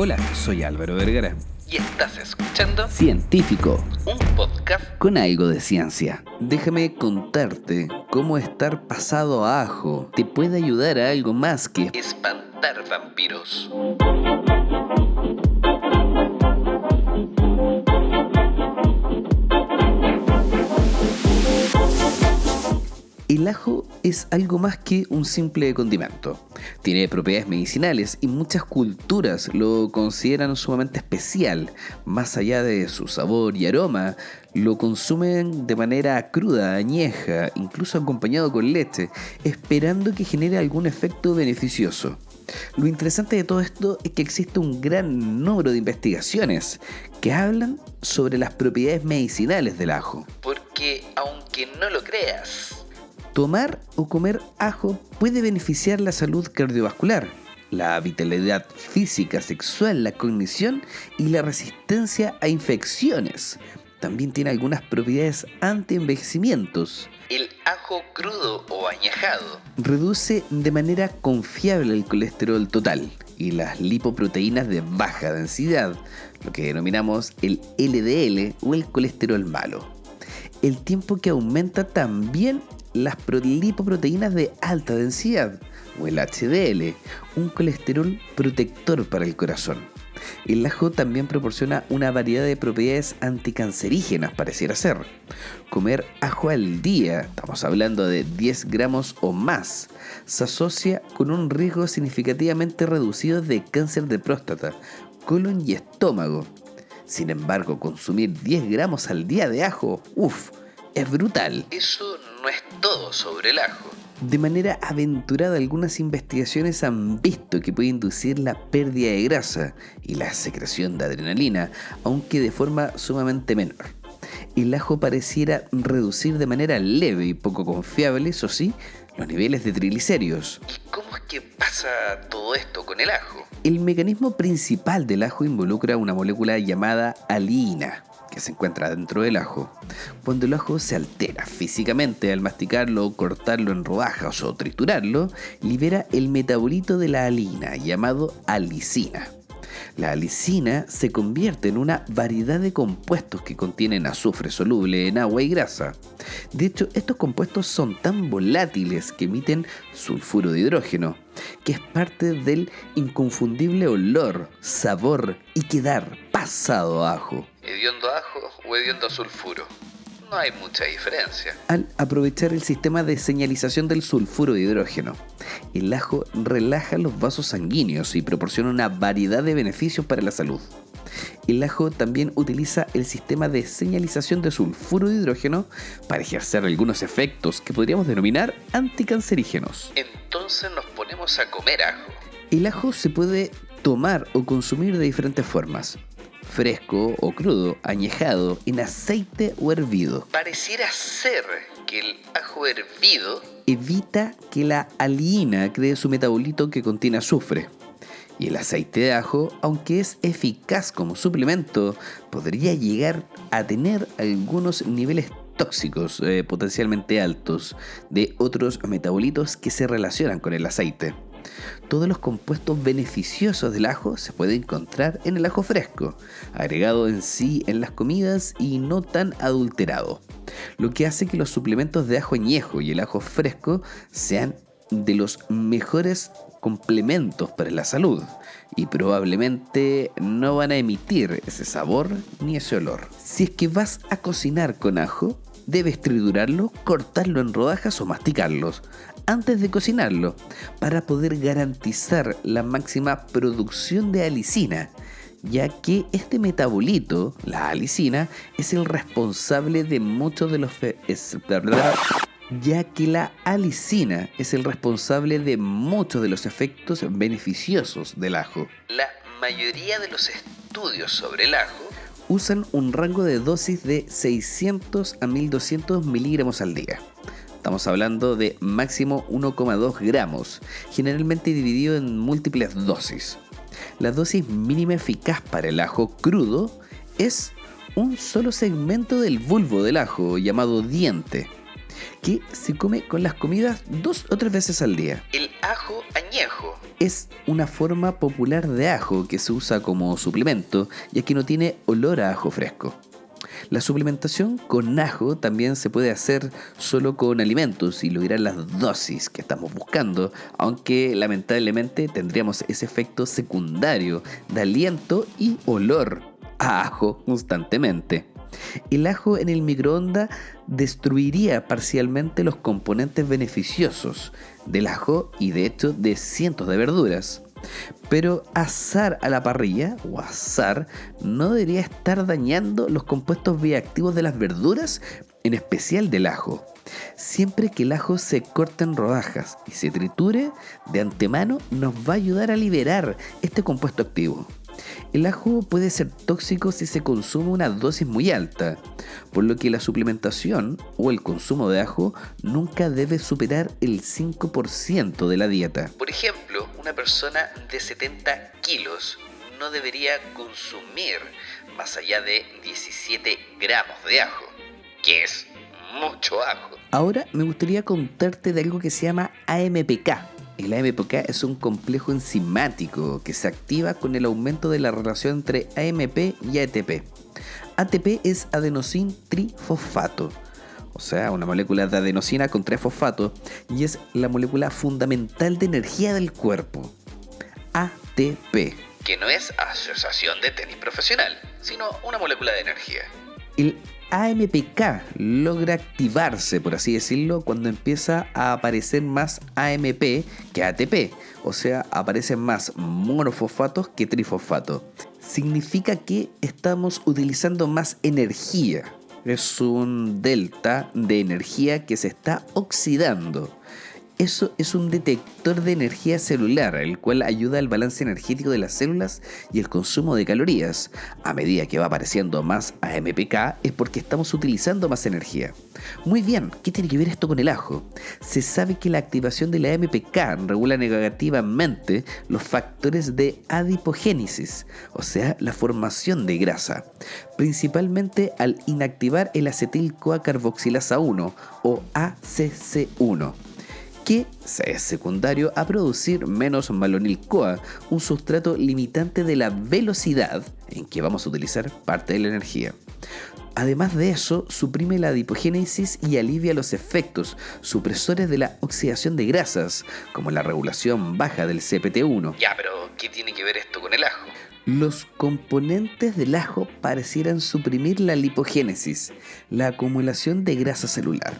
Hola, soy Álvaro Vergara. Y estás escuchando Científico, un podcast con algo de ciencia. Déjame contarte cómo estar pasado a ajo te puede ayudar a algo más que espantar vampiros. El ajo es algo más que un simple condimento. Tiene propiedades medicinales y muchas culturas lo consideran sumamente especial. Más allá de su sabor y aroma, lo consumen de manera cruda, añeja, incluso acompañado con leche, esperando que genere algún efecto beneficioso. Lo interesante de todo esto es que existe un gran número de investigaciones que hablan sobre las propiedades medicinales del ajo. Porque aunque no lo creas, Tomar o comer ajo puede beneficiar la salud cardiovascular, la vitalidad física, sexual, la cognición y la resistencia a infecciones. También tiene algunas propiedades anti-envejecimientos. el ajo crudo o añejado Reduce de manera confiable el colesterol total y las lipoproteínas de baja densidad, lo que denominamos el LDL o el colesterol malo. El tiempo que aumenta también las pro- lipoproteínas de alta densidad, o el HDL, un colesterol protector para el corazón. El ajo también proporciona una variedad de propiedades anticancerígenas, pareciera ser. Comer ajo al día, estamos hablando de 10 gramos o más, se asocia con un riesgo significativamente reducido de cáncer de próstata, colon y estómago. Sin embargo, consumir 10 gramos al día de ajo, uff, es brutal. Eso no es todo sobre el ajo. De manera aventurada, algunas investigaciones han visto que puede inducir la pérdida de grasa y la secreción de adrenalina, aunque de forma sumamente menor. El ajo pareciera reducir de manera leve y poco confiable, eso sí, los niveles de triglicéridos. ¿Y cómo es que pasa todo esto con el ajo? El mecanismo principal del ajo involucra una molécula llamada aliina, se encuentra dentro del ajo. Cuando el ajo se altera físicamente al masticarlo, cortarlo en rodajas o triturarlo, libera el metabolito de la alina, llamado alicina. La alicina se convierte en una variedad de compuestos que contienen azufre soluble en agua y grasa. De hecho, estos compuestos son tan volátiles que emiten sulfuro de hidrógeno, que es parte del inconfundible olor, sabor y quedar pasado ajo. ¿Hediondo a ajo o hediondo a sulfuro? No hay mucha diferencia. al aprovechar el sistema de señalización del sulfuro de hidrógeno. El ajo relaja los vasos sanguíneos y proporciona una variedad de beneficios para la salud. El ajo también utiliza el sistema de señalización de sulfuro de hidrógeno para ejercer algunos efectos que podríamos denominar anticancerígenos. Entonces nos ponemos a comer ajo. El ajo se puede tomar o consumir de diferentes formas. Fresco o crudo, añejado, en aceite o hervido. Pareciera ser que el ajo hervido evita que la alina cree su metabolito que contiene azufre. Y el aceite de ajo, aunque es eficaz como suplemento, podría llegar a tener algunos niveles tóxicos eh, potencialmente altos de otros metabolitos que se relacionan con el aceite. Todos los compuestos beneficiosos del ajo se pueden encontrar en el ajo fresco, agregado en sí en las comidas y no tan adulterado, lo que hace que los suplementos de ajo añejo y el ajo fresco sean de los mejores complementos para la salud y probablemente no van a emitir ese sabor ni ese olor. Si es que vas a cocinar con ajo, debes triturarlo, cortarlo en rodajas o masticarlos antes de cocinarlo para poder garantizar la máxima producción de alicina ya que este metabolito, la alicina, es el responsable de muchos de los fe- es- bla, bla, bla, ya que la alicina es el responsable de muchos de los efectos beneficiosos del ajo. La mayoría de los estudios sobre el ajo Usan un rango de dosis de 600 a 1200 miligramos al día. Estamos hablando de máximo 1,2 gramos, generalmente dividido en múltiples dosis. La dosis mínima eficaz para el ajo crudo es un solo segmento del bulbo del ajo llamado diente, que se come con las comidas dos o tres veces al día. El ajo añejo es una forma popular de ajo que se usa como suplemento, ya que no tiene olor a ajo fresco. La suplementación con ajo también se puede hacer solo con alimentos y lograr las dosis que estamos buscando, aunque lamentablemente tendríamos ese efecto secundario de aliento y olor a ajo constantemente. El ajo en el microondas destruiría parcialmente los componentes beneficiosos del ajo y de hecho de cientos de verduras. Pero asar a la parrilla o asar no debería estar dañando los compuestos bioactivos de las verduras, en especial del ajo. Siempre que el ajo se corte en rodajas y se triture de antemano, nos va a ayudar a liberar este compuesto activo. El ajo puede ser tóxico si se consume una dosis muy alta, por lo que la suplementación o el consumo de ajo nunca debe superar el 5% de la dieta. Por ejemplo, una persona de 70 kilos no debería consumir más allá de 17 gramos de ajo, que es mucho ajo. Ahora me gustaría contarte de algo que se llama AMPK el AMPK es un complejo enzimático que se activa con el aumento de la relación entre AMP y ATP. ATP es adenosín trifosfato, o sea, una molécula de adenosina con tres fosfatos, y es la molécula fundamental de energía del cuerpo. ATP. Que no es asociación de tenis profesional, sino una molécula de energía. El AMPK logra activarse, por así decirlo, cuando empieza a aparecer más AMP que ATP, o sea, aparecen más monofosfatos que trifosfatos. Significa que estamos utilizando más energía. Es un delta de energía que se está oxidando. Eso es un detector de energía celular, el cual ayuda al balance energético de las células y el consumo de calorías. A medida que va apareciendo más AMPK es porque estamos utilizando más energía. Muy bien, ¿qué tiene que ver esto con el ajo? Se sabe que la activación de la AMPK regula negativamente los factores de adipogénesis, o sea, la formación de grasa, principalmente al inactivar el acetil-CoA-carboxilasa 1 o ACC1 que es secundario a producir menos malonil-CoA, un sustrato limitante de la velocidad en que vamos a utilizar parte de la energía. Además de eso, suprime la adipogénesis y alivia los efectos supresores de la oxidación de grasas, como la regulación baja del CPT1. Ya, pero ¿qué tiene que ver esto con el ajo? Los componentes del ajo parecieran suprimir la lipogénesis, la acumulación de grasa celular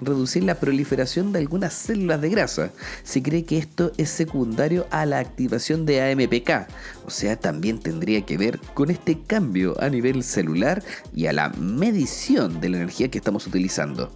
reducir la proliferación de algunas células de grasa. Se cree que esto es secundario a la activación de AMPK, o sea, también tendría que ver con este cambio a nivel celular y a la medición de la energía que estamos utilizando.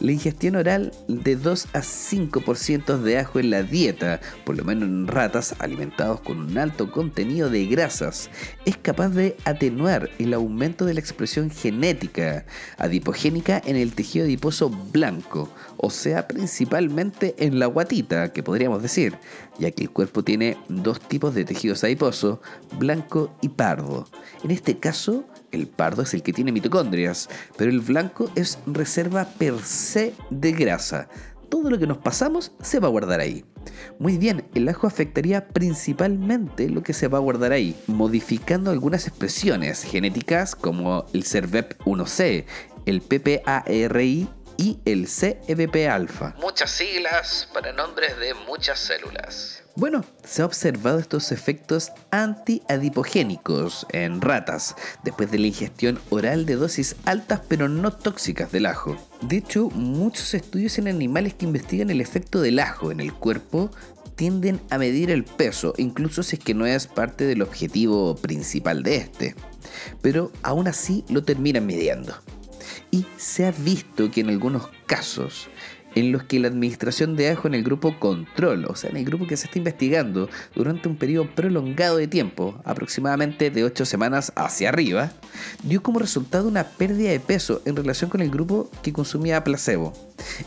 La ingestión oral de 2 a 5% de ajo en la dieta, por lo menos en ratas alimentados con un alto contenido de grasas, es capaz de atenuar el aumento de la expresión genética adipogénica en el tejido adiposo blanco, o sea, principalmente en la guatita, que podríamos decir, ya que el cuerpo tiene dos tipos de tejidos adiposos, blanco y pardo. En este caso, el pardo es el que tiene mitocondrias, pero el blanco es reserva per se de grasa. Todo lo que nos pasamos se va a guardar ahí. Muy bien, el ajo afectaría principalmente lo que se va a guardar ahí, modificando algunas expresiones genéticas como el CERVEP1C, el PPARI y el CEBP alfa. Muchas siglas para nombres de muchas células. Bueno, se ha observado estos efectos antiadipogénicos en ratas después de la ingestión oral de dosis altas pero no tóxicas del ajo. De hecho, muchos estudios en animales que investigan el efecto del ajo en el cuerpo tienden a medir el peso, incluso si es que no es parte del objetivo principal de este. Pero aún así lo terminan midiendo. Y se ha visto que en algunos casos en los que la administración de ajo en el grupo control, o sea, en el grupo que se está investigando durante un periodo prolongado de tiempo, aproximadamente de 8 semanas hacia arriba, dio como resultado una pérdida de peso en relación con el grupo que consumía placebo.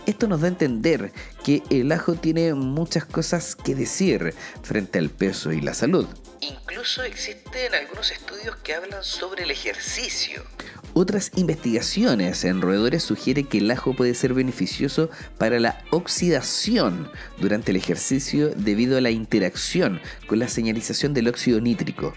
Esto nos da a entender que el ajo tiene muchas cosas que decir frente al peso y la salud. Incluso existen algunos estudios que hablan sobre el ejercicio. Otras investigaciones en roedores sugieren que el ajo puede ser beneficioso para la oxidación durante el ejercicio debido a la interacción con la señalización del óxido nítrico.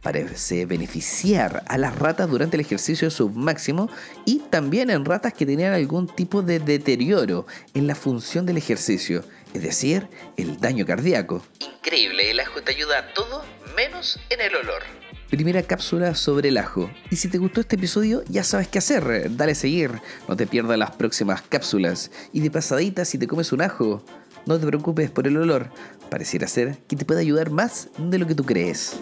Parece beneficiar a las ratas durante el ejercicio submáximo y también en ratas que tenían algún tipo de deterioro en la función del ejercicio, es decir, el daño cardíaco. Increíble, el ajo te ayuda a todo menos en el olor primera cápsula sobre el ajo. Y si te gustó este episodio, ya sabes qué hacer. Dale a seguir, no te pierdas las próximas cápsulas. Y de pasadita, si te comes un ajo, no te preocupes por el olor. Pareciera ser que te puede ayudar más de lo que tú crees.